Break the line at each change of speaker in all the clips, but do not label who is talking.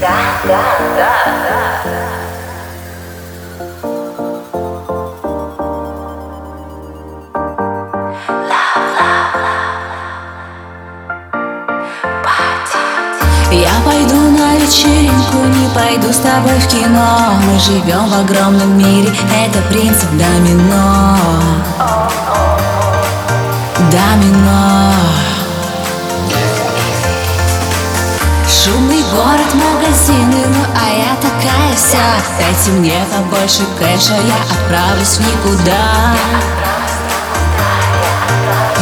Да, да, да, да.
Я пойду на вечеринку, не пойду с тобой в кино Мы живем в огромном мире, это принцип домино Домино Шумный город, магазины, ну а я такая вся. Дайте мне побольше кэша, я отправлюсь никуда.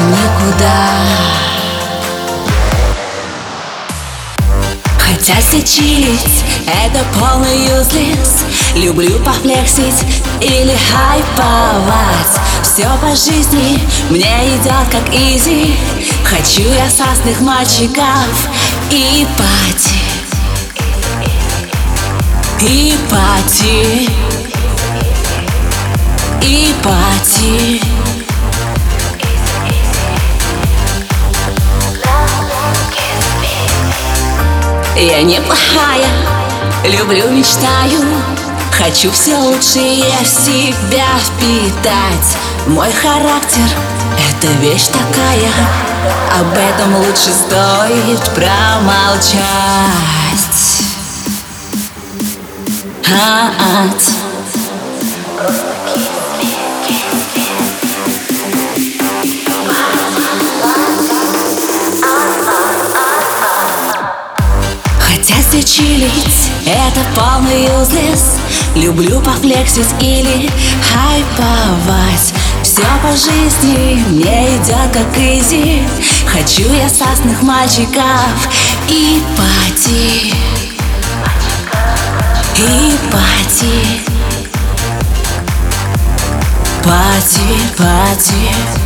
Никуда. Хотя все чилить, это полный юзлес. Люблю пофлексить или хайповать. Все по жизни мне идет как изи. Хочу я сасных мальчиков и пати. И пати. И пати. Я неплохая, люблю, мечтаю. Хочу все лучшее в себя впитать. Мой характер — это вещь такая Об этом лучше стоит промолчать А-ать. Хотя все чилить, это полный юзлес Люблю пофлексить или хайповать Все по жизни мне идет как изи. Хочу я сасных мальчиков и пати. И пати. Пати, пати